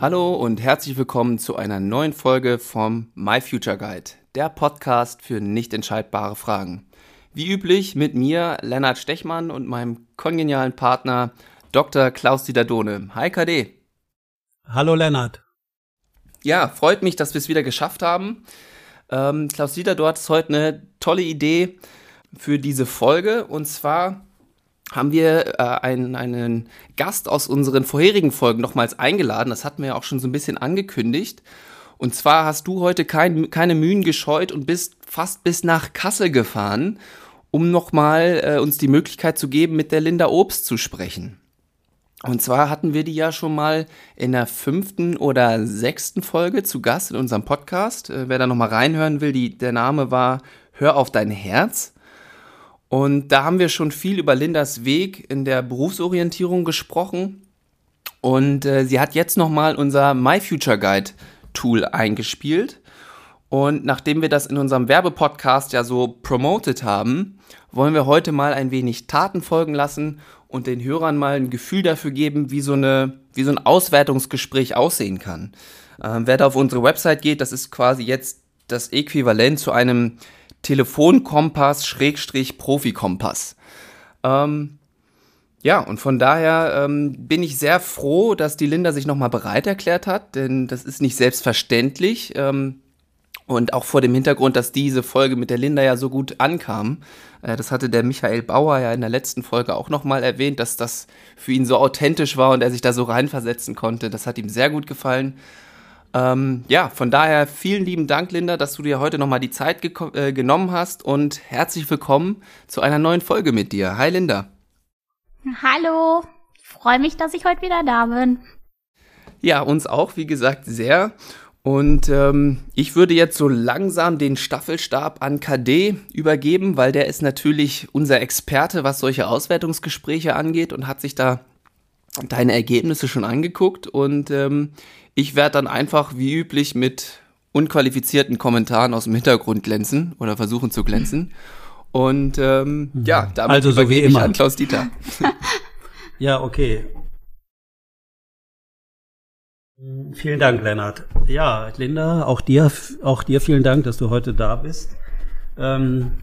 Hallo und herzlich willkommen zu einer neuen Folge vom My Future Guide, der Podcast für nicht entscheidbare Fragen. Wie üblich mit mir, Lennart Stechmann und meinem kongenialen Partner Dr. Klaus-Dieter Dohne. Hi KD. Hallo Lennart. Ja, freut mich, dass wir es wieder geschafft haben. Ähm, Klaus-Dieter, du hattest heute eine tolle Idee für diese Folge und zwar haben wir äh, einen, einen Gast aus unseren vorherigen Folgen nochmals eingeladen. Das hatten wir ja auch schon so ein bisschen angekündigt. Und zwar hast du heute kein, keine Mühen gescheut und bist fast bis nach Kassel gefahren, um nochmal äh, uns die Möglichkeit zu geben, mit der Linda Obst zu sprechen. Und zwar hatten wir die ja schon mal in der fünften oder sechsten Folge zu Gast in unserem Podcast. Äh, wer da nochmal reinhören will, die, der Name war Hör auf dein Herz. Und da haben wir schon viel über Lindas Weg in der Berufsorientierung gesprochen. Und äh, sie hat jetzt nochmal unser My Future Guide Tool eingespielt. Und nachdem wir das in unserem Werbepodcast ja so promoted haben, wollen wir heute mal ein wenig Taten folgen lassen und den Hörern mal ein Gefühl dafür geben, wie so, eine, wie so ein Auswertungsgespräch aussehen kann. Ähm, wer da auf unsere Website geht, das ist quasi jetzt das Äquivalent zu einem Telefonkompass Schrägstrich Profikompass. Ähm, ja, und von daher ähm, bin ich sehr froh, dass die Linda sich nochmal bereit erklärt hat, denn das ist nicht selbstverständlich. Ähm, und auch vor dem Hintergrund, dass diese Folge mit der Linda ja so gut ankam. Äh, das hatte der Michael Bauer ja in der letzten Folge auch nochmal erwähnt, dass das für ihn so authentisch war und er sich da so reinversetzen konnte. Das hat ihm sehr gut gefallen. Ähm, ja, von daher vielen lieben Dank, Linda, dass du dir heute nochmal die Zeit äh, genommen hast und herzlich willkommen zu einer neuen Folge mit dir. Hi, Linda. Hallo, ich freue mich, dass ich heute wieder da bin. Ja, uns auch, wie gesagt, sehr. Und ähm, ich würde jetzt so langsam den Staffelstab an KD übergeben, weil der ist natürlich unser Experte, was solche Auswertungsgespräche angeht und hat sich da deine Ergebnisse schon angeguckt. Und ähm, ich werde dann einfach wie üblich mit unqualifizierten Kommentaren aus dem Hintergrund glänzen oder versuchen zu glänzen. Und ähm, ja, damit also so wie immer. an Klaus Dieter. ja, okay. Vielen Dank, Lennart. Ja, Linda, auch dir, auch dir vielen Dank, dass du heute da bist. Ähm,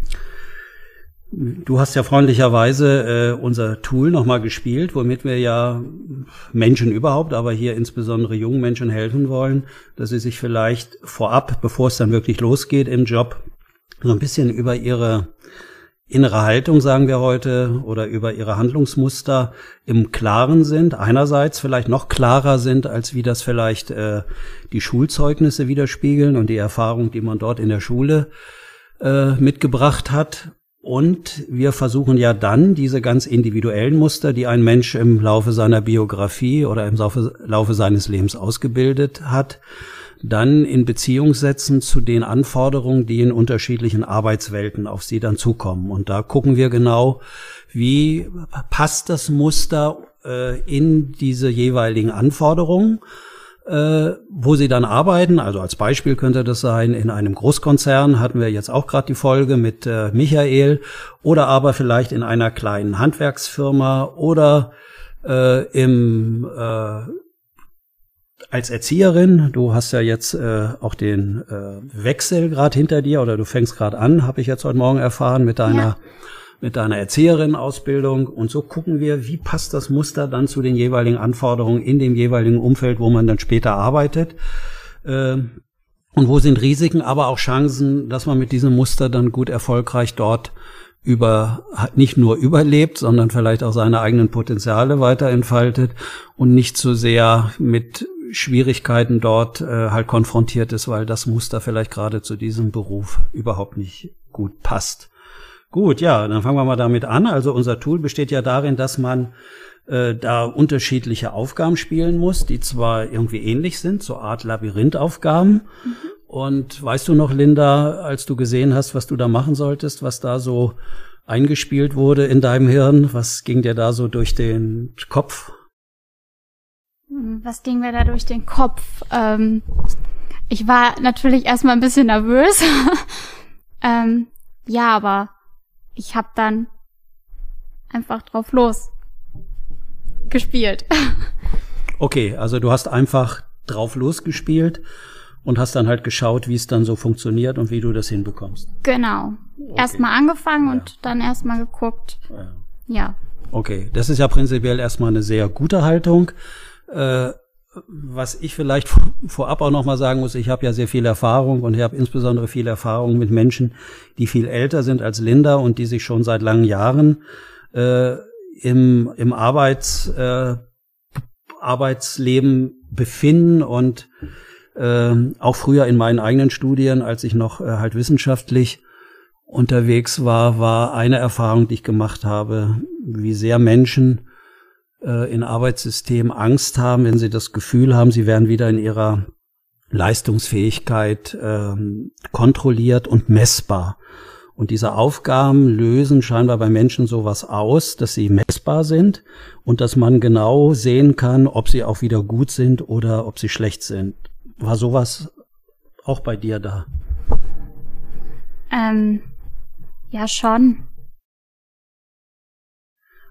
Du hast ja freundlicherweise äh, unser Tool nochmal gespielt, womit wir ja Menschen überhaupt, aber hier insbesondere jungen Menschen helfen wollen, dass sie sich vielleicht vorab, bevor es dann wirklich losgeht im Job, so ein bisschen über ihre innere Haltung, sagen wir heute, oder über ihre Handlungsmuster im Klaren sind. Einerseits vielleicht noch klarer sind, als wie das vielleicht äh, die Schulzeugnisse widerspiegeln und die Erfahrung, die man dort in der Schule äh, mitgebracht hat und wir versuchen ja dann diese ganz individuellen Muster, die ein Mensch im Laufe seiner Biografie oder im Laufe, seines Lebens ausgebildet hat, dann in Beziehung setzen zu den Anforderungen, die in unterschiedlichen Arbeitswelten auf sie dann zukommen. Und da gucken wir genau, wie passt das Muster äh, in diese jeweiligen Anforderungen äh, wo sie dann arbeiten. Also als Beispiel könnte das sein, in einem Großkonzern hatten wir jetzt auch gerade die Folge mit äh, Michael oder aber vielleicht in einer kleinen Handwerksfirma oder äh, im äh, als Erzieherin, du hast ja jetzt äh, auch den äh, Wechsel gerade hinter dir oder du fängst gerade an, habe ich jetzt heute Morgen erfahren mit deiner ja mit deiner Erzieherin-Ausbildung und so gucken wir, wie passt das Muster dann zu den jeweiligen Anforderungen in dem jeweiligen Umfeld, wo man dann später arbeitet. Ähm, und wo sind Risiken, aber auch Chancen, dass man mit diesem Muster dann gut erfolgreich dort über, nicht nur überlebt, sondern vielleicht auch seine eigenen Potenziale weiter entfaltet und nicht so sehr mit Schwierigkeiten dort äh, halt konfrontiert ist, weil das Muster vielleicht gerade zu diesem Beruf überhaupt nicht gut passt. Gut, ja, dann fangen wir mal damit an. Also unser Tool besteht ja darin, dass man äh, da unterschiedliche Aufgaben spielen muss, die zwar irgendwie ähnlich sind, so Art Labyrinthaufgaben. Mhm. Und weißt du noch, Linda, als du gesehen hast, was du da machen solltest, was da so eingespielt wurde in deinem Hirn, was ging dir da so durch den Kopf? Hm, was ging mir da durch den Kopf? Ähm, ich war natürlich erstmal ein bisschen nervös. ähm, ja, aber ich habe dann einfach drauf los gespielt. Okay, also du hast einfach drauf losgespielt und hast dann halt geschaut, wie es dann so funktioniert und wie du das hinbekommst. Genau. Okay. Erstmal angefangen Ja. und dann erstmal geguckt. Ja. Ja. Okay, das ist ja prinzipiell erstmal eine sehr gute Haltung. Äh, was ich vielleicht vor- vorab auch nochmal sagen muss, ich habe ja sehr viel Erfahrung und ich habe insbesondere viel Erfahrung mit Menschen, die viel älter sind als Linda und die sich schon seit langen Jahren äh, im, im Arbeits, äh, Arbeitsleben befinden und äh, auch früher in meinen eigenen Studien, als ich noch äh, halt wissenschaftlich unterwegs war, war eine Erfahrung, die ich gemacht habe, wie sehr Menschen äh, in Arbeitssystemen Angst haben, wenn sie das Gefühl haben, sie werden wieder in ihrer Leistungsfähigkeit ähm, kontrolliert und messbar. Und diese Aufgaben lösen scheinbar bei Menschen sowas aus, dass sie messbar sind und dass man genau sehen kann, ob sie auch wieder gut sind oder ob sie schlecht sind. War sowas auch bei dir da? Ähm, ja, schon.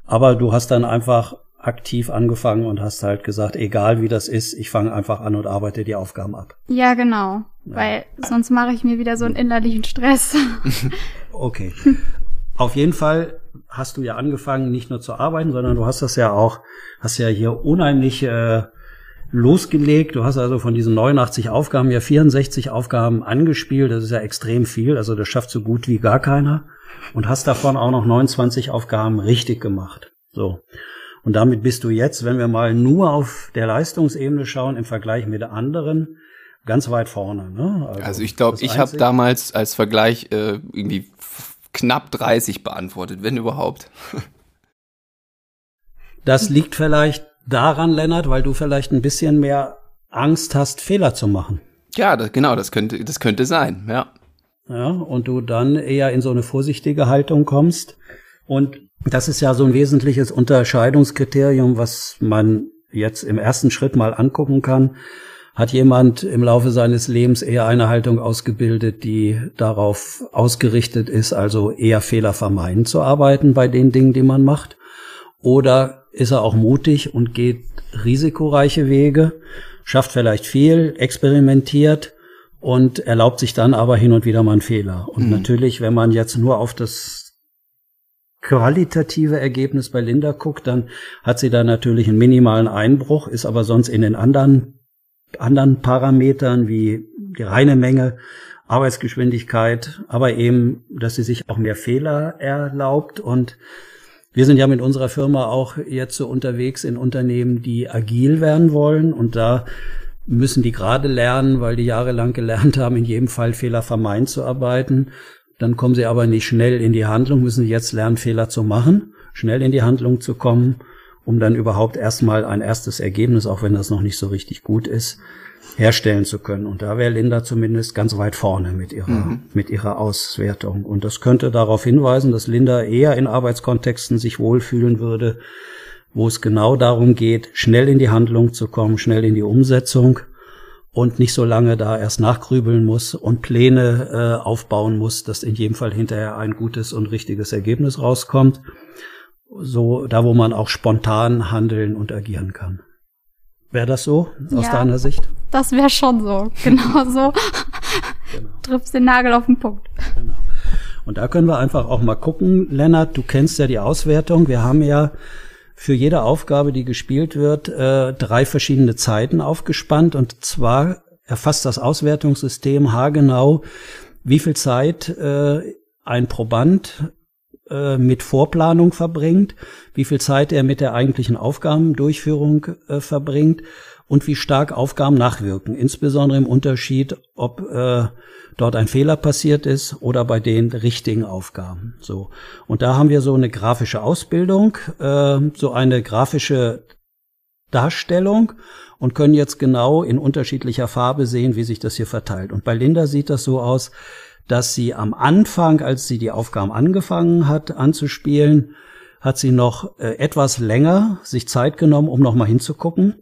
Aber du hast dann einfach aktiv angefangen und hast halt gesagt, egal wie das ist, ich fange einfach an und arbeite die Aufgaben ab. Ja, genau. Weil sonst mache ich mir wieder so einen innerlichen Stress. Okay. Auf jeden Fall hast du ja angefangen, nicht nur zu arbeiten, sondern du hast das ja auch, hast ja hier unheimlich äh, losgelegt. Du hast also von diesen 89 Aufgaben ja 64 Aufgaben angespielt. Das ist ja extrem viel. Also das schafft so gut wie gar keiner. Und hast davon auch noch 29 Aufgaben richtig gemacht. So. Und damit bist du jetzt, wenn wir mal nur auf der Leistungsebene schauen, im Vergleich mit anderen, ganz weit vorne. Ne? Also ich glaube, ich habe damals als Vergleich äh, irgendwie knapp 30 beantwortet, wenn überhaupt. Das liegt vielleicht daran, Lennart, weil du vielleicht ein bisschen mehr Angst hast, Fehler zu machen. Ja, das, genau, das könnte, das könnte sein, ja. Ja, und du dann eher in so eine vorsichtige Haltung kommst. Und das ist ja so ein wesentliches Unterscheidungskriterium, was man jetzt im ersten Schritt mal angucken kann. Hat jemand im Laufe seines Lebens eher eine Haltung ausgebildet, die darauf ausgerichtet ist, also eher Fehler vermeiden zu arbeiten bei den Dingen, die man macht? Oder ist er auch mutig und geht risikoreiche Wege, schafft vielleicht viel, experimentiert und erlaubt sich dann aber hin und wieder mal einen Fehler. Und Mhm. natürlich, wenn man jetzt nur auf das qualitative Ergebnis bei Linda guckt, dann hat sie da natürlich einen minimalen Einbruch, ist aber sonst in den anderen, anderen Parametern wie die reine Menge, Arbeitsgeschwindigkeit, aber eben, dass sie sich auch mehr Fehler erlaubt und wir sind ja mit unserer Firma auch jetzt so unterwegs in Unternehmen, die agil werden wollen und da müssen die gerade lernen, weil die jahrelang gelernt haben, in jedem Fall Fehler vermeiden zu arbeiten. Dann kommen sie aber nicht schnell in die Handlung, müssen sie jetzt lernen, Fehler zu machen, schnell in die Handlung zu kommen, um dann überhaupt erstmal ein erstes Ergebnis, auch wenn das noch nicht so richtig gut ist, herstellen zu können. Und da wäre Linda zumindest ganz weit vorne mit ihrer, mit ihrer Auswertung. Und das könnte darauf hinweisen, dass Linda eher in Arbeitskontexten sich wohlfühlen würde, wo es genau darum geht, schnell in die Handlung zu kommen, schnell in die Umsetzung und nicht so lange da erst nachgrübeln muss und Pläne äh, aufbauen muss, dass in jedem Fall hinterher ein gutes und richtiges Ergebnis rauskommt. So da, wo man auch spontan handeln und agieren kann. Wäre das so aus Ja. deiner Sicht? Das wäre schon so. Genau so. Genau. Triffst den Nagel auf den Punkt. Und da können wir einfach auch mal gucken. Lennart, du kennst ja die Auswertung. Wir haben ja für jede Aufgabe, die gespielt wird, äh, drei verschiedene Zeiten aufgespannt. Und zwar erfasst das Auswertungssystem haargenau, wie viel Zeit äh, ein Proband äh, mit Vorplanung verbringt, wie viel Zeit er mit der eigentlichen Aufgabendurchführung äh, verbringt und wie stark Aufgaben nachwirken, insbesondere im Unterschied, ob äh, dort ein Fehler passiert ist oder bei den richtigen Aufgaben. So und da haben wir so eine grafische Ausbildung, äh, so eine grafische Darstellung und können jetzt genau in unterschiedlicher Farbe sehen, wie sich das hier verteilt. Und bei Linda sieht das so aus, dass sie am Anfang, als sie die Aufgaben angefangen hat anzuspielen, hat sie noch äh, etwas länger sich Zeit genommen, um noch mal hinzugucken.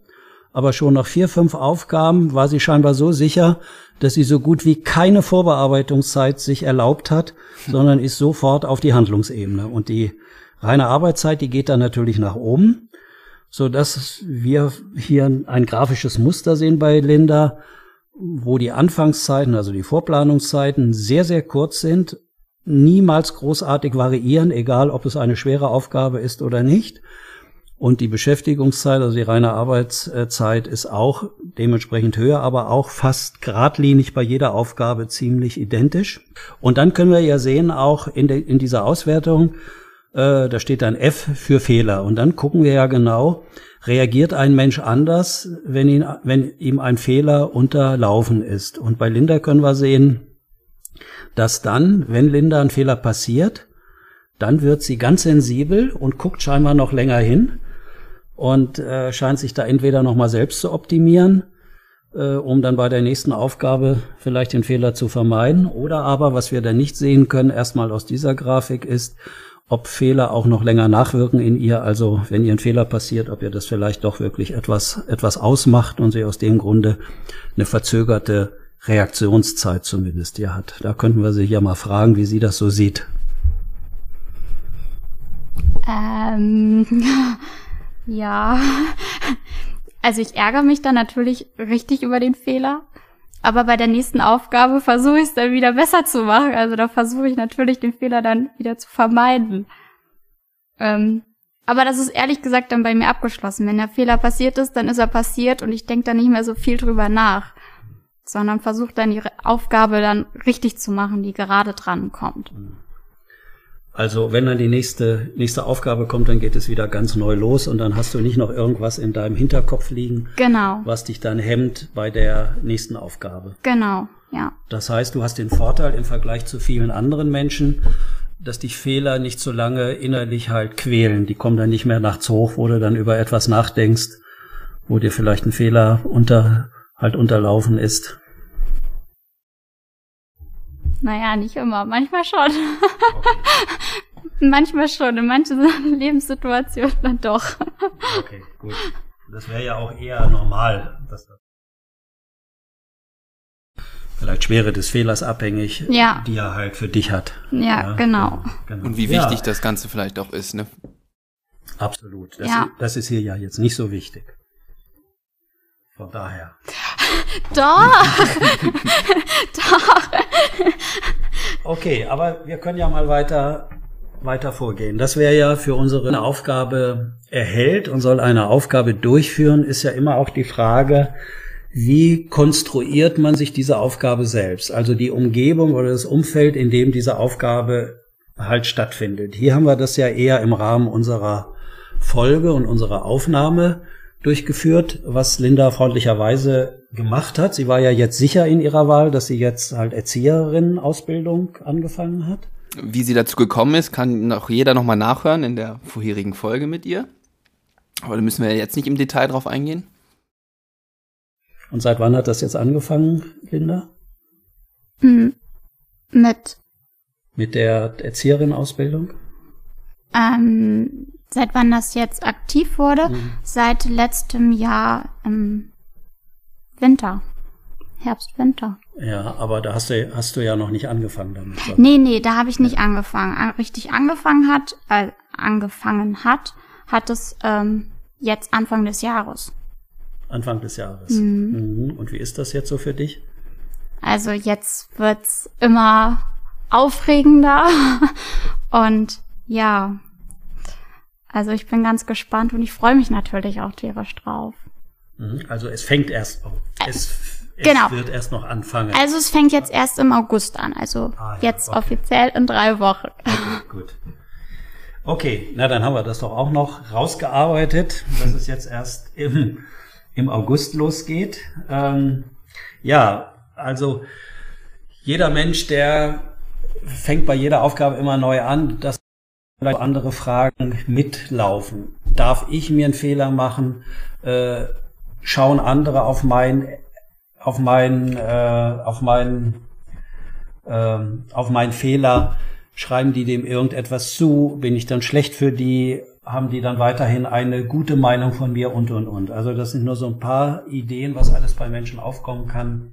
Aber schon nach vier, fünf Aufgaben war sie scheinbar so sicher, dass sie so gut wie keine Vorbearbeitungszeit sich erlaubt hat, sondern ist sofort auf die Handlungsebene. Und die reine Arbeitszeit, die geht dann natürlich nach oben, so dass wir hier ein grafisches Muster sehen bei Linda, wo die Anfangszeiten, also die Vorplanungszeiten sehr, sehr kurz sind, niemals großartig variieren, egal ob es eine schwere Aufgabe ist oder nicht. Und die Beschäftigungszeit, also die reine Arbeitszeit, ist auch dementsprechend höher, aber auch fast geradlinig bei jeder Aufgabe ziemlich identisch. Und dann können wir ja sehen, auch in, de, in dieser Auswertung, äh, da steht ein F für Fehler. Und dann gucken wir ja genau, reagiert ein Mensch anders, wenn, ihn, wenn ihm ein Fehler unterlaufen ist. Und bei Linda können wir sehen, dass dann, wenn Linda ein Fehler passiert, dann wird sie ganz sensibel und guckt scheinbar noch länger hin und äh, scheint sich da entweder nochmal selbst zu optimieren, äh, um dann bei der nächsten Aufgabe vielleicht den Fehler zu vermeiden. Oder aber, was wir dann nicht sehen können, erstmal aus dieser Grafik ist, ob Fehler auch noch länger nachwirken in ihr. Also wenn ihr ein Fehler passiert, ob ihr das vielleicht doch wirklich etwas, etwas ausmacht und sie aus dem Grunde eine verzögerte Reaktionszeit zumindest hier hat. Da könnten wir sie ja mal fragen, wie sie das so sieht. Ähm, ja. Also ich ärgere mich dann natürlich richtig über den Fehler. Aber bei der nächsten Aufgabe versuche ich es dann wieder besser zu machen. Also da versuche ich natürlich den Fehler dann wieder zu vermeiden. Ähm, aber das ist ehrlich gesagt dann bei mir abgeschlossen. Wenn der Fehler passiert ist, dann ist er passiert und ich denke da nicht mehr so viel drüber nach. Sondern versuche dann die Aufgabe dann richtig zu machen, die gerade dran kommt. Mhm. Also wenn dann die nächste, nächste Aufgabe kommt, dann geht es wieder ganz neu los und dann hast du nicht noch irgendwas in deinem Hinterkopf liegen, genau. was dich dann hemmt bei der nächsten Aufgabe. Genau, ja. Das heißt, du hast den Vorteil im Vergleich zu vielen anderen Menschen, dass dich Fehler nicht so lange innerlich halt quälen. Die kommen dann nicht mehr nachts hoch, wo du dann über etwas nachdenkst, wo dir vielleicht ein Fehler unter, halt unterlaufen ist. Naja, nicht immer. Manchmal schon. Okay. Manchmal schon. In manchen Lebenssituationen dann doch. Okay, gut. Das wäre ja auch eher normal, dass das vielleicht Schwere des Fehlers abhängig, ja. die er halt für dich hat. Ja, ja genau. genau. Und wie wichtig ja. das Ganze vielleicht auch ist, ne? Absolut. Das, ja. ist, das ist hier ja jetzt nicht so wichtig. Von daher. Doch! Doch! Okay, aber wir können ja mal weiter, weiter vorgehen. Das wäre ja für unsere Aufgabe erhält und soll eine Aufgabe durchführen, ist ja immer auch die Frage, wie konstruiert man sich diese Aufgabe selbst? Also die Umgebung oder das Umfeld, in dem diese Aufgabe halt stattfindet. Hier haben wir das ja eher im Rahmen unserer Folge und unserer Aufnahme durchgeführt, was Linda freundlicherweise gemacht hat. Sie war ja jetzt sicher in ihrer Wahl, dass sie jetzt halt Erzieherinnen-Ausbildung angefangen hat. Wie sie dazu gekommen ist, kann auch jeder nochmal nachhören in der vorherigen Folge mit ihr. Aber da müssen wir jetzt nicht im Detail drauf eingehen. Und seit wann hat das jetzt angefangen, Linda? Mhm. Mit. Mit der Erzieherin-Ausbildung? Ähm, Seit wann das jetzt aktiv wurde? Mhm. Seit letztem Jahr im Winter. Herbst, Winter. Ja, aber da hast du, hast du ja noch nicht angefangen damit. Nee, nee, da habe ich nicht ja. angefangen. Richtig angefangen hat, äh, angefangen hat, hat es ähm, jetzt Anfang des Jahres. Anfang des Jahres. Mhm. Mhm. Und wie ist das jetzt so für dich? Also jetzt wird's immer aufregender und ja, also ich bin ganz gespannt und ich freue mich natürlich auch tierisch drauf. Mhm. Also es fängt erst, oh, es, es genau. wird erst noch anfangen. Also es fängt jetzt erst im August an, also ah, ja, jetzt okay. offiziell in drei Wochen. Okay, gut. Okay, na dann haben wir das doch auch noch rausgearbeitet, dass es jetzt erst im, im August losgeht. Ähm, ja, also jeder Mensch, der fängt bei jeder Aufgabe immer neu an. Das vielleicht andere Fragen mitlaufen. Darf ich mir einen Fehler machen? Äh, schauen andere auf mein, auf mein, äh, auf mein, äh, auf meinen Fehler? Schreiben die dem irgendetwas zu? Bin ich dann schlecht für die? Haben die dann weiterhin eine gute Meinung von mir und, und, und. Also das sind nur so ein paar Ideen, was alles bei Menschen aufkommen kann,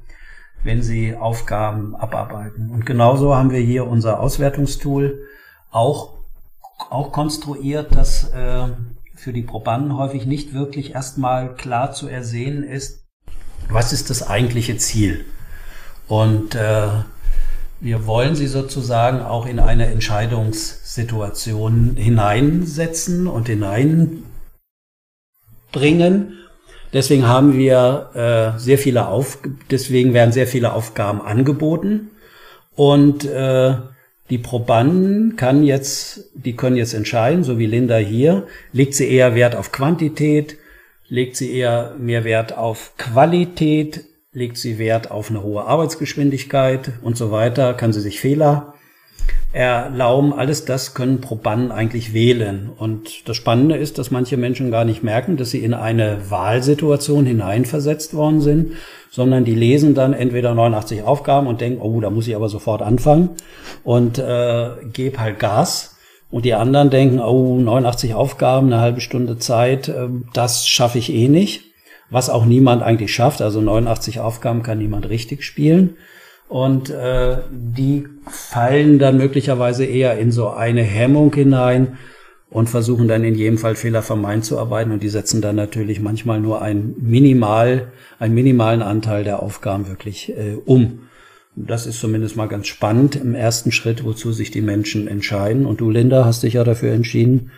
wenn sie Aufgaben abarbeiten. Und genauso haben wir hier unser Auswertungstool auch auch konstruiert, dass äh, für die Probanden häufig nicht wirklich erstmal klar zu ersehen ist, was ist das eigentliche Ziel. Und äh, wir wollen sie sozusagen auch in eine Entscheidungssituation hineinsetzen und hineinbringen. Deswegen haben wir äh, sehr viele Auf, deswegen werden sehr viele Aufgaben angeboten und äh, die Probanden kann jetzt, die können jetzt entscheiden, so wie Linda hier, legt sie eher Wert auf Quantität, legt sie eher mehr Wert auf Qualität, legt sie Wert auf eine hohe Arbeitsgeschwindigkeit? Und so weiter, kann sie sich Fehler erlauben. Alles das können Probanden eigentlich wählen. Und das Spannende ist, dass manche Menschen gar nicht merken, dass sie in eine Wahlsituation hineinversetzt worden sind, sondern die lesen dann entweder 89 Aufgaben und denken, oh, da muss ich aber sofort anfangen und äh, gebe halt Gas. Und die anderen denken, oh, 89 Aufgaben, eine halbe Stunde Zeit, äh, das schaffe ich eh nicht. Was auch niemand eigentlich schafft. Also 89 Aufgaben kann niemand richtig spielen. Und äh, die fallen dann möglicherweise eher in so eine Hemmung hinein, und versuchen dann in jedem Fall Fehler vermeiden zu arbeiten und die setzen dann natürlich manchmal nur ein minimal, einen minimalen Anteil der Aufgaben wirklich äh, um. Das ist zumindest mal ganz spannend im ersten Schritt, wozu sich die Menschen entscheiden. Und du, Linda, hast dich ja dafür entschieden,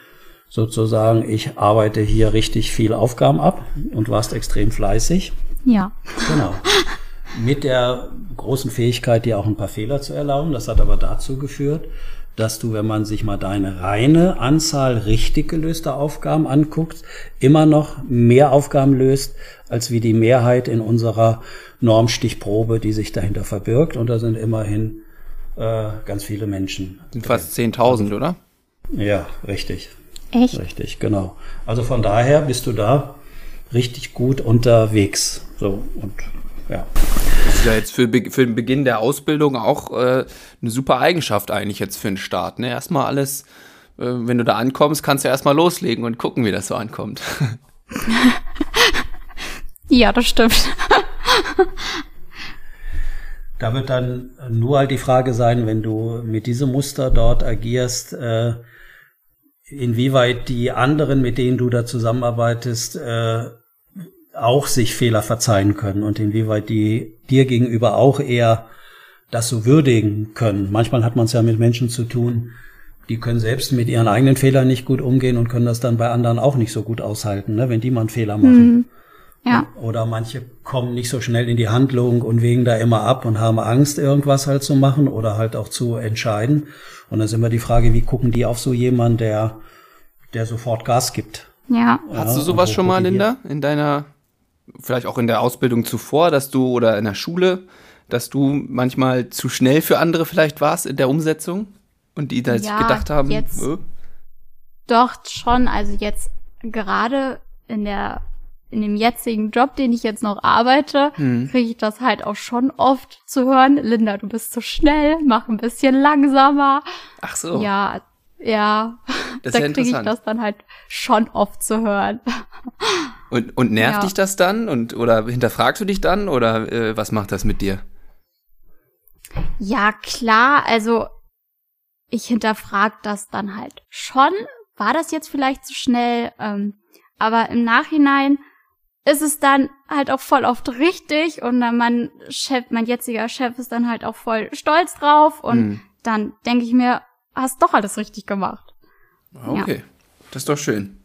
sozusagen, ich arbeite hier richtig viel Aufgaben ab und warst extrem fleißig. Ja. Genau. Mit der großen Fähigkeit, dir auch ein paar Fehler zu erlauben. Das hat aber dazu geführt, dass du, wenn man sich mal deine reine Anzahl richtig gelöster Aufgaben anguckt, immer noch mehr Aufgaben löst, als wie die Mehrheit in unserer Normstichprobe, die sich dahinter verbirgt. Und da sind immerhin äh, ganz viele Menschen. Sind fast 10.000, oder? Ja, richtig. Echt? Richtig, genau. Also von daher bist du da richtig gut unterwegs. So und ja. Das ist ja jetzt für, für den Beginn der Ausbildung auch äh, eine super Eigenschaft eigentlich jetzt für den Start. Ne? Erstmal alles, äh, wenn du da ankommst, kannst du erstmal loslegen und gucken, wie das so ankommt. ja, das stimmt. da wird dann nur halt die Frage sein, wenn du mit diesem Muster dort agierst, äh, inwieweit die anderen, mit denen du da zusammenarbeitest, äh, auch sich Fehler verzeihen können und inwieweit die dir gegenüber auch eher das so würdigen können. Manchmal hat man es ja mit Menschen zu tun, die können selbst mit ihren eigenen Fehlern nicht gut umgehen und können das dann bei anderen auch nicht so gut aushalten, ne, wenn die mal einen Fehler machen. Mhm. Ja. Oder manche kommen nicht so schnell in die Handlung und wägen da immer ab und haben Angst, irgendwas halt zu machen oder halt auch zu entscheiden. Und dann ist immer die Frage, wie gucken die auf so jemanden, der, der sofort Gas gibt. Ja. Hast du sowas schon mal, Linda, in deiner vielleicht auch in der Ausbildung zuvor, dass du oder in der Schule, dass du manchmal zu schnell für andere vielleicht warst in der Umsetzung und die da ja, gedacht haben, jetzt äh? doch schon, also jetzt gerade in der in dem jetzigen Job, den ich jetzt noch arbeite, hm. kriege ich das halt auch schon oft zu hören. Linda, du bist zu schnell, mach ein bisschen langsamer. Ach so. Ja, ja. Das da kriege ich das dann halt schon oft zu hören. Und, und nervt ja. dich das dann? Und, oder hinterfragst du dich dann? Oder äh, was macht das mit dir? Ja, klar. Also, ich hinterfrag das dann halt schon. War das jetzt vielleicht zu schnell? Ähm, aber im Nachhinein ist es dann halt auch voll oft richtig und dann mein Chef, mein jetziger Chef ist dann halt auch voll stolz drauf und hm. dann denke ich mir, hast doch alles richtig gemacht. Okay, ja. das ist doch schön.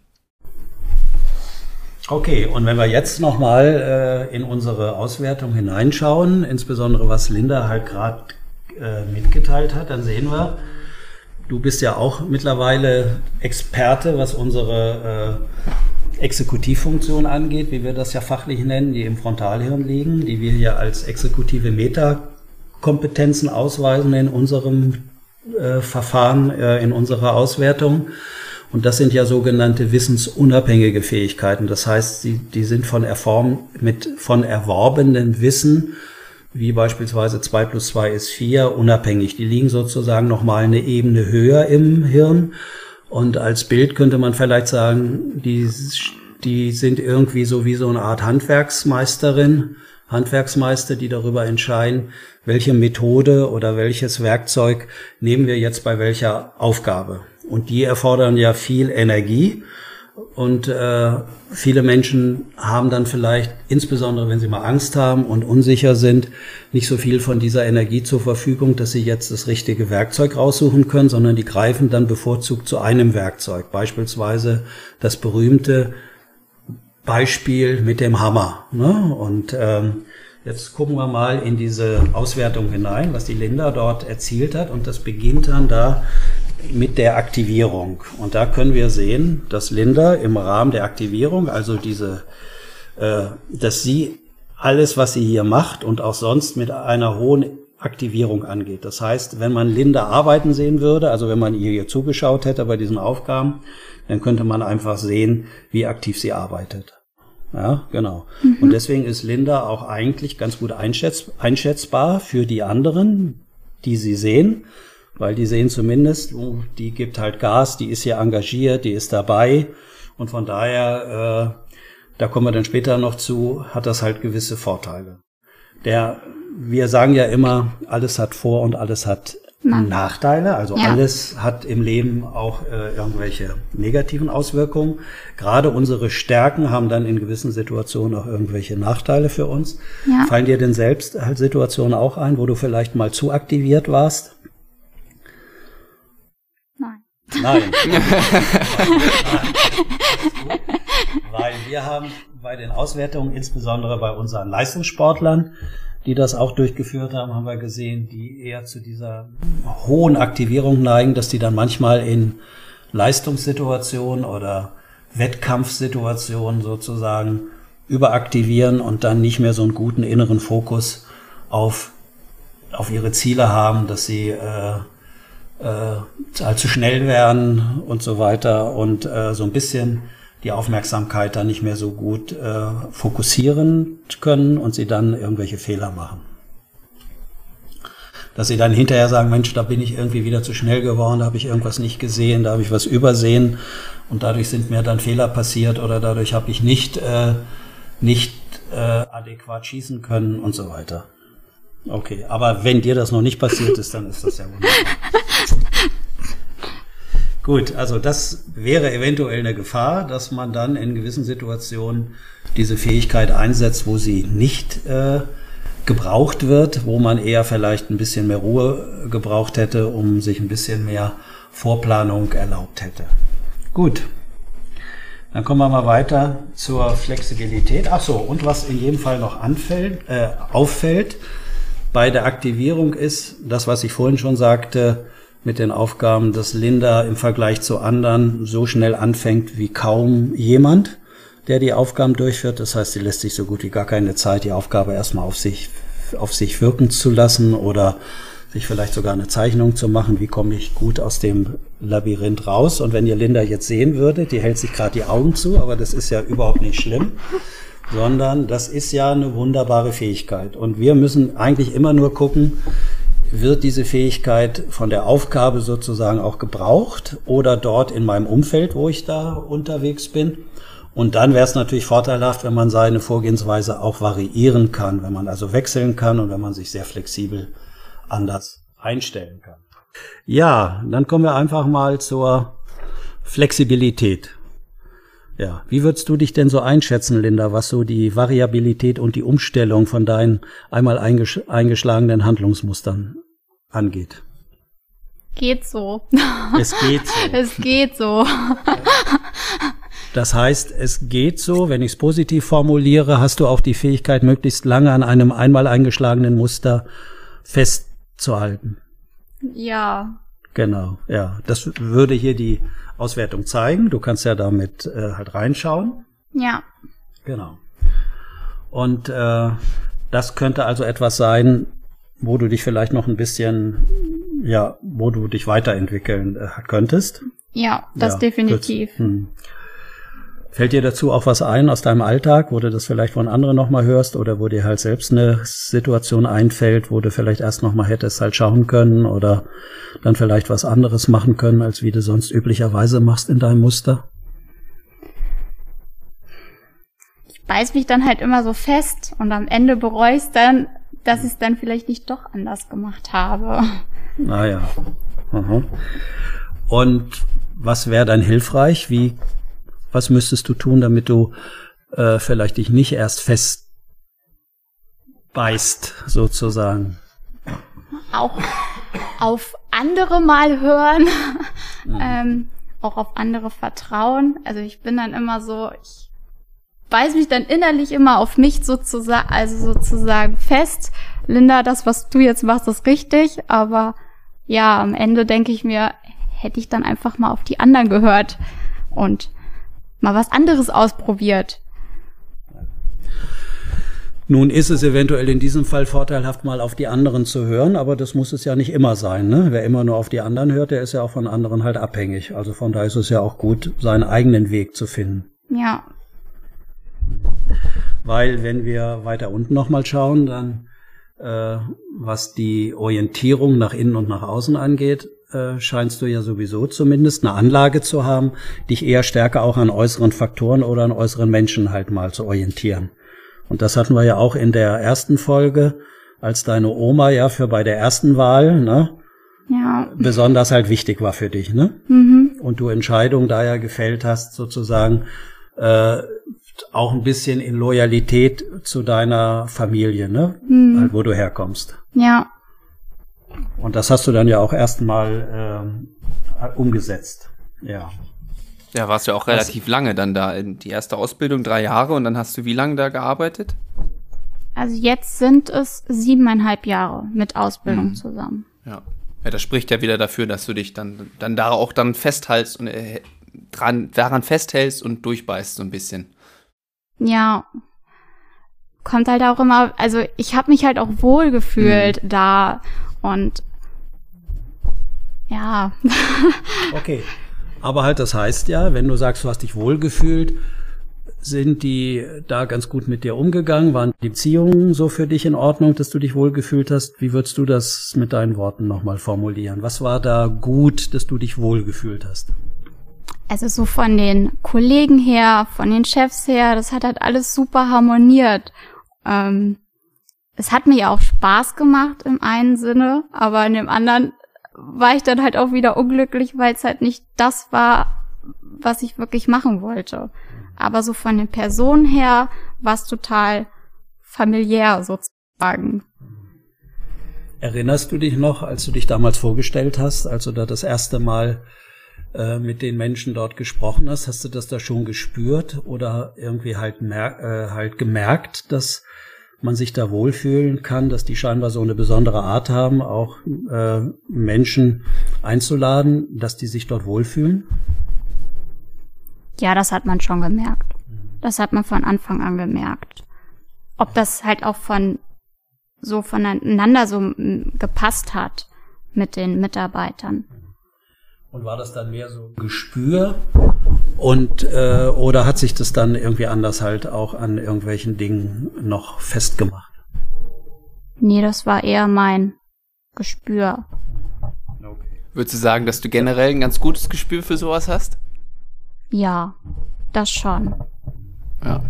Okay, und wenn wir jetzt nochmal äh, in unsere Auswertung hineinschauen, insbesondere was Linda halt gerade äh, mitgeteilt hat, dann sehen wir, du bist ja auch mittlerweile Experte, was unsere äh, Exekutivfunktion angeht, wie wir das ja fachlich nennen, die im Frontalhirn liegen, die wir hier als exekutive Metakompetenzen ausweisen in unserem äh, Verfahren, äh, in unserer Auswertung. Und das sind ja sogenannte wissensunabhängige Fähigkeiten. Das heißt, die, die sind von, erform, mit, von erworbenen Wissen, wie beispielsweise zwei plus zwei ist vier unabhängig. Die liegen sozusagen nochmal eine Ebene höher im Hirn. Und als Bild könnte man vielleicht sagen, die, die sind irgendwie so wie so eine Art Handwerksmeisterin, Handwerksmeister, die darüber entscheiden, welche Methode oder welches Werkzeug nehmen wir jetzt bei welcher Aufgabe. Und die erfordern ja viel Energie. Und äh, viele Menschen haben dann vielleicht, insbesondere wenn sie mal Angst haben und unsicher sind, nicht so viel von dieser Energie zur Verfügung, dass sie jetzt das richtige Werkzeug raussuchen können, sondern die greifen dann bevorzugt zu einem Werkzeug. Beispielsweise das berühmte Beispiel mit dem Hammer. Ne? Und ähm, jetzt gucken wir mal in diese Auswertung hinein, was die Linda dort erzielt hat. Und das beginnt dann da mit der Aktivierung. Und da können wir sehen, dass Linda im Rahmen der Aktivierung, also diese, äh, dass sie alles, was sie hier macht und auch sonst mit einer hohen Aktivierung angeht. Das heißt, wenn man Linda arbeiten sehen würde, also wenn man ihr hier zugeschaut hätte bei diesen Aufgaben, dann könnte man einfach sehen, wie aktiv sie arbeitet. Ja, genau. Mhm. Und deswegen ist Linda auch eigentlich ganz gut einschätz einschätzbar für die anderen, die sie sehen weil die sehen zumindest, oh, die gibt halt Gas, die ist hier engagiert, die ist dabei und von daher, äh, da kommen wir dann später noch zu, hat das halt gewisse Vorteile. Der, wir sagen ja immer, alles hat Vor- und alles hat Nein. Nachteile. Also ja. alles hat im Leben auch äh, irgendwelche negativen Auswirkungen. Gerade unsere Stärken haben dann in gewissen Situationen auch irgendwelche Nachteile für uns. Ja. Fallen dir denn selbst halt Situationen auch ein, wo du vielleicht mal zu aktiviert warst? Nein. Weil wir haben bei den Auswertungen, insbesondere bei unseren Leistungssportlern, die das auch durchgeführt haben, haben wir gesehen, die eher zu dieser hohen Aktivierung neigen, dass die dann manchmal in Leistungssituationen oder Wettkampfsituationen sozusagen überaktivieren und dann nicht mehr so einen guten inneren Fokus auf, auf ihre Ziele haben, dass sie äh, äh, allzu schnell werden und so weiter und äh, so ein bisschen die Aufmerksamkeit dann nicht mehr so gut äh, fokussieren können und sie dann irgendwelche Fehler machen. Dass sie dann hinterher sagen, Mensch, da bin ich irgendwie wieder zu schnell geworden, da habe ich irgendwas nicht gesehen, da habe ich was übersehen und dadurch sind mir dann Fehler passiert oder dadurch habe ich nicht, äh, nicht äh, adäquat schießen können und so weiter. Okay, aber wenn dir das noch nicht passiert ist, dann ist das ja wunderbar. Gut, also das wäre eventuell eine Gefahr, dass man dann in gewissen Situationen diese Fähigkeit einsetzt, wo sie nicht äh, gebraucht wird, wo man eher vielleicht ein bisschen mehr Ruhe gebraucht hätte, um sich ein bisschen mehr Vorplanung erlaubt hätte. Gut, dann kommen wir mal weiter zur Flexibilität. Ach so, und was in jedem Fall noch anfällt, äh, auffällt, bei der Aktivierung ist, das, was ich vorhin schon sagte, mit den Aufgaben, dass Linda im Vergleich zu anderen so schnell anfängt wie kaum jemand, der die Aufgaben durchführt. Das heißt, sie lässt sich so gut wie gar keine Zeit, die Aufgabe erstmal auf sich, auf sich wirken zu lassen oder sich vielleicht sogar eine Zeichnung zu machen, wie komme ich gut aus dem Labyrinth raus. Und wenn ihr Linda jetzt sehen würdet, die hält sich gerade die Augen zu, aber das ist ja überhaupt nicht schlimm sondern das ist ja eine wunderbare Fähigkeit. Und wir müssen eigentlich immer nur gucken, wird diese Fähigkeit von der Aufgabe sozusagen auch gebraucht oder dort in meinem Umfeld, wo ich da unterwegs bin. Und dann wäre es natürlich vorteilhaft, wenn man seine Vorgehensweise auch variieren kann, wenn man also wechseln kann und wenn man sich sehr flexibel anders einstellen kann. Ja, dann kommen wir einfach mal zur Flexibilität. Ja, wie würdest du dich denn so einschätzen, Linda, was so die Variabilität und die Umstellung von deinen einmal eingesch eingeschlagenen Handlungsmustern angeht? Geht so. Es geht so. Es geht so. Das heißt, es geht so, wenn ich es positiv formuliere, hast du auch die Fähigkeit, möglichst lange an einem einmal eingeschlagenen Muster festzuhalten. Ja. Genau, ja. Das würde hier die Auswertung zeigen. Du kannst ja damit äh, halt reinschauen. Ja. Genau. Und äh, das könnte also etwas sein, wo du dich vielleicht noch ein bisschen, ja, wo du dich weiterentwickeln äh, könntest. Ja, das ja, definitiv. Hm. Fällt dir dazu auch was ein aus deinem Alltag, wo du das vielleicht von anderen nochmal hörst oder wo dir halt selbst eine Situation einfällt, wo du vielleicht erst nochmal hättest halt schauen können oder dann vielleicht was anderes machen können, als wie du sonst üblicherweise machst in deinem Muster? Ich beiß mich dann halt immer so fest und am Ende bereue ich dann, dass ich es dann vielleicht nicht doch anders gemacht habe. Naja. Ah, Und was wäre dann hilfreich? Wie was müsstest du tun, damit du äh, vielleicht dich nicht erst fest beißt, sozusagen? Auch auf andere mal hören, mhm. ähm, auch auf andere vertrauen. Also ich bin dann immer so, ich beiß mich dann innerlich immer auf mich sozusagen, also sozusagen fest. Linda, das, was du jetzt machst, ist richtig, aber ja, am Ende denke ich mir, hätte ich dann einfach mal auf die anderen gehört und mal was anderes ausprobiert. Nun ist es eventuell in diesem Fall vorteilhaft, mal auf die anderen zu hören, aber das muss es ja nicht immer sein. Ne? Wer immer nur auf die anderen hört, der ist ja auch von anderen halt abhängig. Also von daher ist es ja auch gut, seinen eigenen Weg zu finden. Ja. Weil wenn wir weiter unten nochmal schauen, dann äh, was die Orientierung nach innen und nach außen angeht, äh, scheinst du ja sowieso zumindest eine Anlage zu haben, dich eher stärker auch an äußeren Faktoren oder an äußeren Menschen halt mal zu orientieren. Und das hatten wir ja auch in der ersten Folge, als deine Oma ja für bei der ersten Wahl, ne? Ja. Besonders halt wichtig war für dich, ne? Mhm. Und du Entscheidungen da ja gefällt hast, sozusagen, äh, auch ein bisschen in Loyalität zu deiner Familie, ne? Mhm. Halt, wo du herkommst. Ja. Und das hast du dann ja auch erstmal ähm, umgesetzt. Ja. Ja, warst du ja auch relativ Was? lange dann da. In die erste Ausbildung drei Jahre und dann hast du wie lange da gearbeitet? Also jetzt sind es siebeneinhalb Jahre mit Ausbildung mhm. zusammen. Ja. Ja, das spricht ja wieder dafür, dass du dich dann, dann da auch dann festhältst und äh, dran, daran festhältst und durchbeißt so ein bisschen. Ja. Kommt halt auch immer, also ich habe mich halt auch wohl gefühlt mhm. da und ja. okay. Aber halt, das heißt ja, wenn du sagst, du hast dich wohlgefühlt, sind die da ganz gut mit dir umgegangen? Waren die Beziehungen so für dich in Ordnung, dass du dich wohlgefühlt hast? Wie würdest du das mit deinen Worten nochmal formulieren? Was war da gut, dass du dich wohlgefühlt hast? Also so von den Kollegen her, von den Chefs her, das hat halt alles super harmoniert. Ähm, es hat mir auch Spaß gemacht im einen Sinne, aber in dem anderen war ich dann halt auch wieder unglücklich, weil es halt nicht das war, was ich wirklich machen wollte. Aber so von den Personen her war es total familiär sozusagen. Erinnerst du dich noch, als du dich damals vorgestellt hast, als du da das erste Mal äh, mit den Menschen dort gesprochen hast, hast du das da schon gespürt oder irgendwie halt, äh, halt gemerkt, dass man sich da wohlfühlen kann, dass die scheinbar so eine besondere Art haben, auch äh, Menschen einzuladen, dass die sich dort wohlfühlen? Ja, das hat man schon gemerkt. Das hat man von Anfang an gemerkt. Ob das halt auch von so voneinander so gepasst hat mit den Mitarbeitern. Und war das dann mehr so Gespür und äh, oder hat sich das dann irgendwie anders halt auch an irgendwelchen Dingen noch festgemacht? Nee, das war eher mein Gespür. Okay. Würdest du sagen, dass du generell ein ganz gutes Gespür für sowas hast? Ja, das schon. Ja.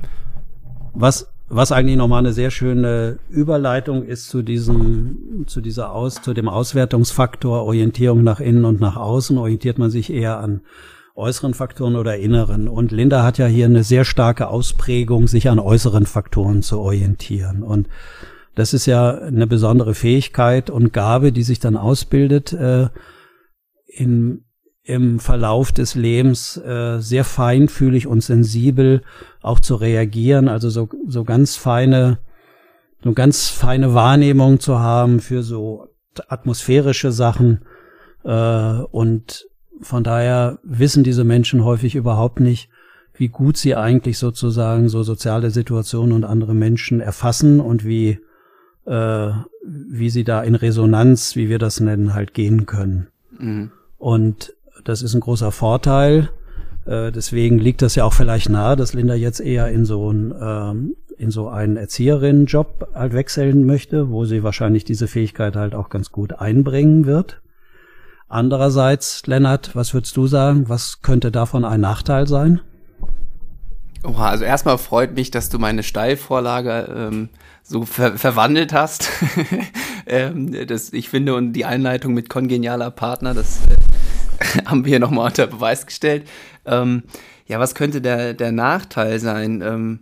Was was eigentlich nochmal eine sehr schöne Überleitung ist zu diesem, zu dieser Aus, zu dem Auswertungsfaktor Orientierung nach innen und nach außen, orientiert man sich eher an äußeren Faktoren oder inneren. Und Linda hat ja hier eine sehr starke Ausprägung, sich an äußeren Faktoren zu orientieren. Und das ist ja eine besondere Fähigkeit und Gabe, die sich dann ausbildet, äh, in, im Verlauf des Lebens äh, sehr feinfühlig und sensibel auch zu reagieren, also so, so ganz feine, so ganz feine Wahrnehmung zu haben für so atmosphärische Sachen. Äh, und von daher wissen diese Menschen häufig überhaupt nicht, wie gut sie eigentlich sozusagen so soziale Situationen und andere Menschen erfassen und wie, äh, wie sie da in Resonanz, wie wir das nennen, halt gehen können. Mhm. Und das ist ein großer Vorteil. Äh, deswegen liegt das ja auch vielleicht nahe, dass Linda jetzt eher in so ein ähm, in so einen Erzieherinnenjob halt wechseln möchte, wo sie wahrscheinlich diese Fähigkeit halt auch ganz gut einbringen wird. Andererseits, Lennart, was würdest du sagen? Was könnte davon ein Nachteil sein? Oh, also erstmal freut mich, dass du meine Steilvorlage ähm, so ver verwandelt hast. ähm, das, ich finde, und die Einleitung mit kongenialer Partner, das äh, haben wir nochmal unter Beweis gestellt. Ähm, Ja, was könnte der, der Nachteil sein? Ähm,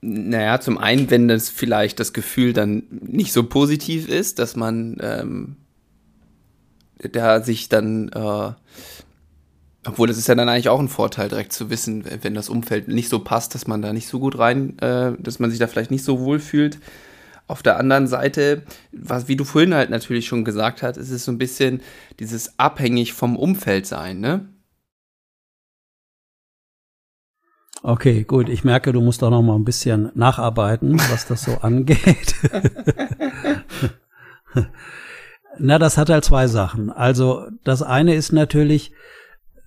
naja, zum einen, wenn das vielleicht das Gefühl dann nicht so positiv ist, dass man ähm, da sich dann, äh, obwohl das ist ja dann eigentlich auch ein Vorteil, direkt zu wissen, wenn das Umfeld nicht so passt, dass man da nicht so gut rein, äh, dass man sich da vielleicht nicht so wohl fühlt. Auf der anderen Seite, was, wie du vorhin halt natürlich schon gesagt hast, ist es so ein bisschen dieses abhängig vom Umfeld sein, ne? Okay, gut. Ich merke, du musst auch noch mal ein bisschen nacharbeiten, was das so angeht. Na, das hat halt zwei Sachen. Also das eine ist natürlich,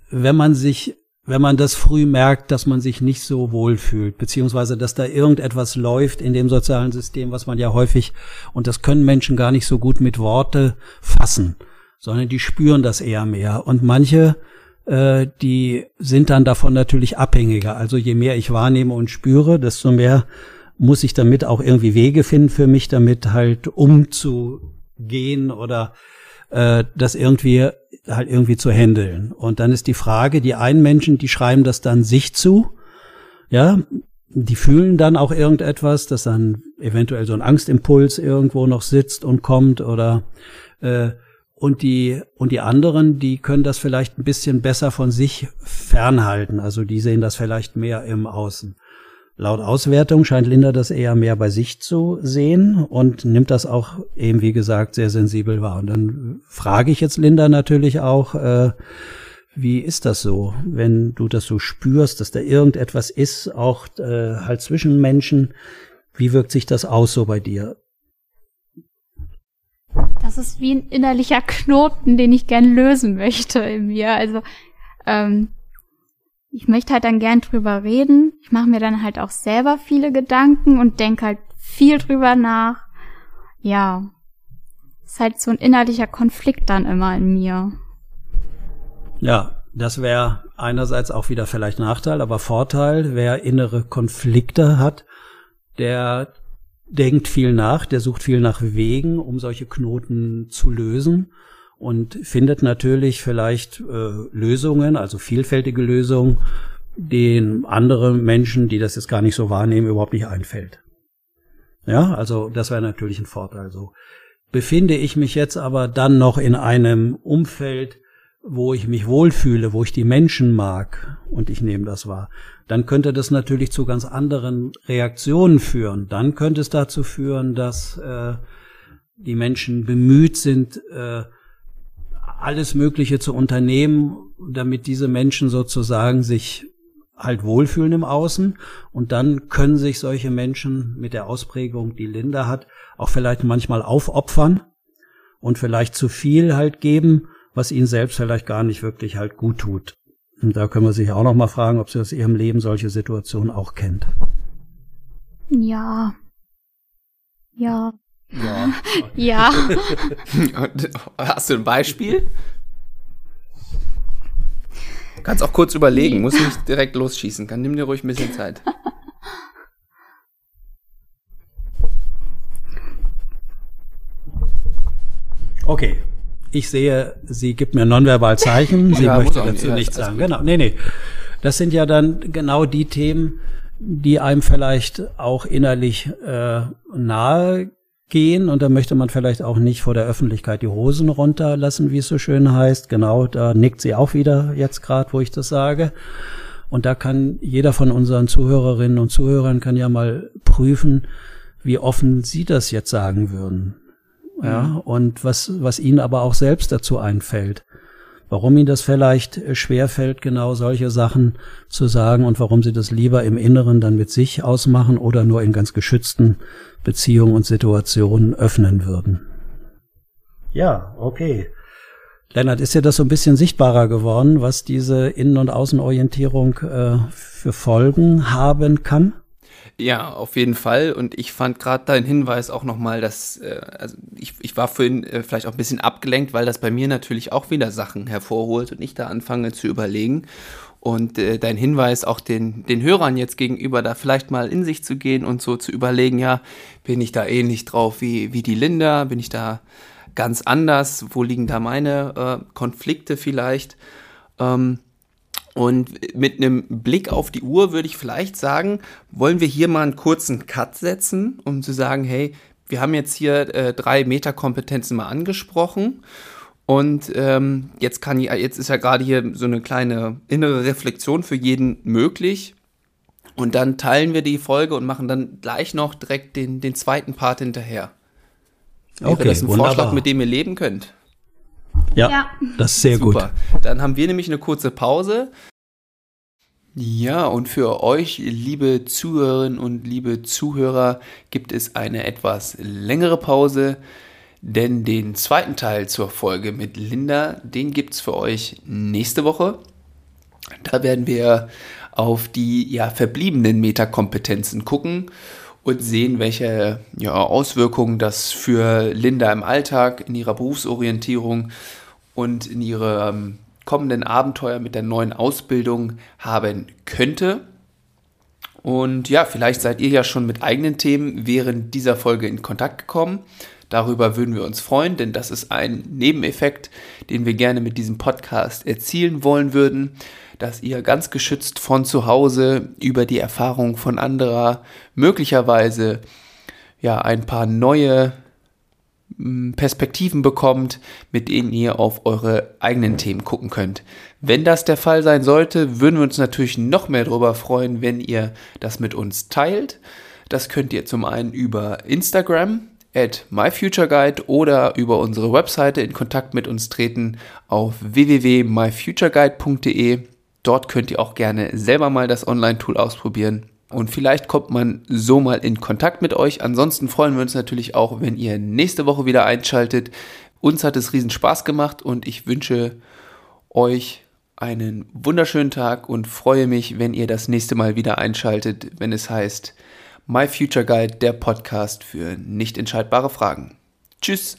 wenn man sich, wenn man das früh merkt, dass man sich nicht so wohl fühlt, beziehungsweise dass da irgendetwas läuft in dem sozialen System, was man ja häufig, und das können Menschen gar nicht so gut mit Worte fassen, sondern die spüren das eher mehr. Und manche äh, die sind dann davon natürlich abhängiger. Also je mehr ich wahrnehme und spüre, desto mehr muss ich damit auch irgendwie Wege finden für mich, damit halt umzugehen oder äh, das irgendwie halt irgendwie zu handeln. Und dann ist die Frage, die einen Menschen, die schreiben das dann sich zu, ja, die fühlen dann auch irgendetwas, dass dann eventuell so ein Angstimpuls irgendwo noch sitzt und kommt oder äh, und die, und die anderen, die können das vielleicht ein bisschen besser von sich fernhalten. Also die sehen das vielleicht mehr im Außen. Laut Auswertung scheint Linda das eher mehr bei sich zu sehen und nimmt das auch eben, wie gesagt, sehr sensibel wahr. Und dann frage ich jetzt Linda natürlich auch, äh, wie ist das so, wenn du das so spürst, dass da irgendetwas ist, auch äh, halt zwischen Menschen? Wie wirkt sich das aus so bei dir? Das ist wie ein innerlicher Knoten, den ich gern lösen möchte in mir. Also ähm, ich möchte halt dann gern drüber reden. Ich mache mir dann halt auch selber viele Gedanken und denke halt viel drüber nach. Ja, ist halt so ein innerlicher Konflikt dann immer in mir. Ja, das wäre einerseits auch wieder vielleicht Nachteil, aber Vorteil, wer innere Konflikte hat, der denkt viel nach, der sucht viel nach Wegen, um solche Knoten zu lösen und findet natürlich vielleicht äh, Lösungen, also vielfältige Lösungen, den andere Menschen, die das jetzt gar nicht so wahrnehmen, überhaupt nicht einfällt. Ja, also das wäre natürlich ein Vorteil. So befinde ich mich jetzt aber dann noch in einem Umfeld, wo ich mich wohlfühle, wo ich die Menschen mag und ich nehme das wahr, dann könnte das natürlich zu ganz anderen Reaktionen führen. Dann könnte es dazu führen, dass äh, die Menschen bemüht sind, äh, alles Mögliche zu unternehmen, damit diese Menschen sozusagen sich halt wohlfühlen im Außen. Und dann können sich solche Menschen mit der Ausprägung, die Linda hat, auch vielleicht manchmal aufopfern und vielleicht zu viel halt geben, was ihnen selbst vielleicht gar nicht wirklich halt gut tut. Und da können wir sich auch noch mal fragen, ob sie aus ihrem Leben solche Situationen auch kennt. Ja. Ja. Ja. ja. Hast du ein Beispiel? Kannst auch kurz überlegen, muss nicht direkt losschießen. Kann, nimm dir ruhig ein bisschen Zeit. Okay, ich sehe, sie gibt mir nonverbal Zeichen, sie ja, möchte dazu nicht, nichts sagen. Genau, nee, nee. Das sind ja dann genau die Themen, die einem vielleicht auch innerlich äh, nahe gehen und da möchte man vielleicht auch nicht vor der Öffentlichkeit die Hosen runterlassen, wie es so schön heißt. Genau, da nickt sie auch wieder jetzt gerade, wo ich das sage. Und da kann jeder von unseren Zuhörerinnen und Zuhörern kann ja mal prüfen, wie offen sie das jetzt sagen würden ja, mhm. und was, was ihnen aber auch selbst dazu einfällt. Warum ihnen das vielleicht äh, schwerfällt, genau solche Sachen zu sagen und warum sie das lieber im Inneren dann mit sich ausmachen oder nur in ganz geschützten Beziehungen und Situationen öffnen würden. Ja, okay. Lennart, ist dir das so ein bisschen sichtbarer geworden, was diese Innen- und Außenorientierung äh, für Folgen haben kann? Ja, auf jeden Fall. Und ich fand gerade deinen Hinweis auch nochmal, dass, äh, also ich, ich war vorhin äh, vielleicht auch ein bisschen abgelenkt, weil das bei mir natürlich auch wieder Sachen hervorholt und ich da anfange zu überlegen. Und äh, dein Hinweis auch den, den Hörern jetzt gegenüber, da vielleicht mal in sich zu gehen und so zu überlegen, ja, bin ich da ähnlich drauf wie, wie die Linda? Bin ich da ganz anders? Wo liegen da meine äh, Konflikte vielleicht? Ähm, Und mit einem Blick auf die Uhr würde ich vielleicht sagen, wollen wir hier mal einen kurzen Cut setzen, um zu sagen, hey, wir haben jetzt hier äh, drei Metakompetenzen mal angesprochen. Und ähm, jetzt kann jetzt ist ja gerade hier so eine kleine innere Reflexion für jeden möglich. Und dann teilen wir die Folge und machen dann gleich noch direkt den, den zweiten Part hinterher. Wäre okay, das ein wunderbar. Vorschlag, mit dem ihr leben könnt? Ja, ja. das ist sehr Super. gut. Dann haben wir nämlich eine kurze Pause. Ja, und für euch, liebe Zuhörerinnen und liebe Zuhörer, gibt es eine etwas längere Pause, denn den zweiten Teil zur Folge mit Linda, den gibt es für euch nächste Woche. Da werden wir auf die ja, verbliebenen Metakompetenzen gucken und sehen, welche ja, Auswirkungen das für Linda im Alltag, in ihrer Berufsorientierung und in ihrem kommenden Abenteuer mit der neuen Ausbildung haben könnte. Und ja, vielleicht seid ihr ja schon mit eigenen Themen während dieser Folge in Kontakt gekommen. Darüber würden wir uns freuen, denn das ist ein Nebeneffekt, den wir gerne mit diesem Podcast erzielen wollen würden dass ihr ganz geschützt von zu Hause über die Erfahrung von anderer möglicherweise ja ein paar neue hm, Perspektiven bekommt, mit denen ihr auf eure eigenen Themen gucken könnt. Wenn das der Fall sein sollte, würden wir uns natürlich noch mehr darüber freuen, wenn ihr das mit uns teilt. Das könnt ihr zum einen über Instagram at myfutureguide oder über unsere Webseite in Kontakt mit uns treten auf www.myfutureguide.de. Dort könnt ihr auch gerne selber mal das Online-Tool ausprobieren. Und vielleicht kommt man so mal in Kontakt mit euch. Ansonsten freuen wir uns natürlich auch, wenn ihr nächste Woche wieder einschaltet. Uns hat es riesen Spaß gemacht und ich wünsche euch einen wunderschönen Tag und freue mich, wenn ihr das nächste Mal wieder einschaltet, wenn es heißt My Future Guide, der Podcast für nicht entscheidbare Fragen. Tschüss!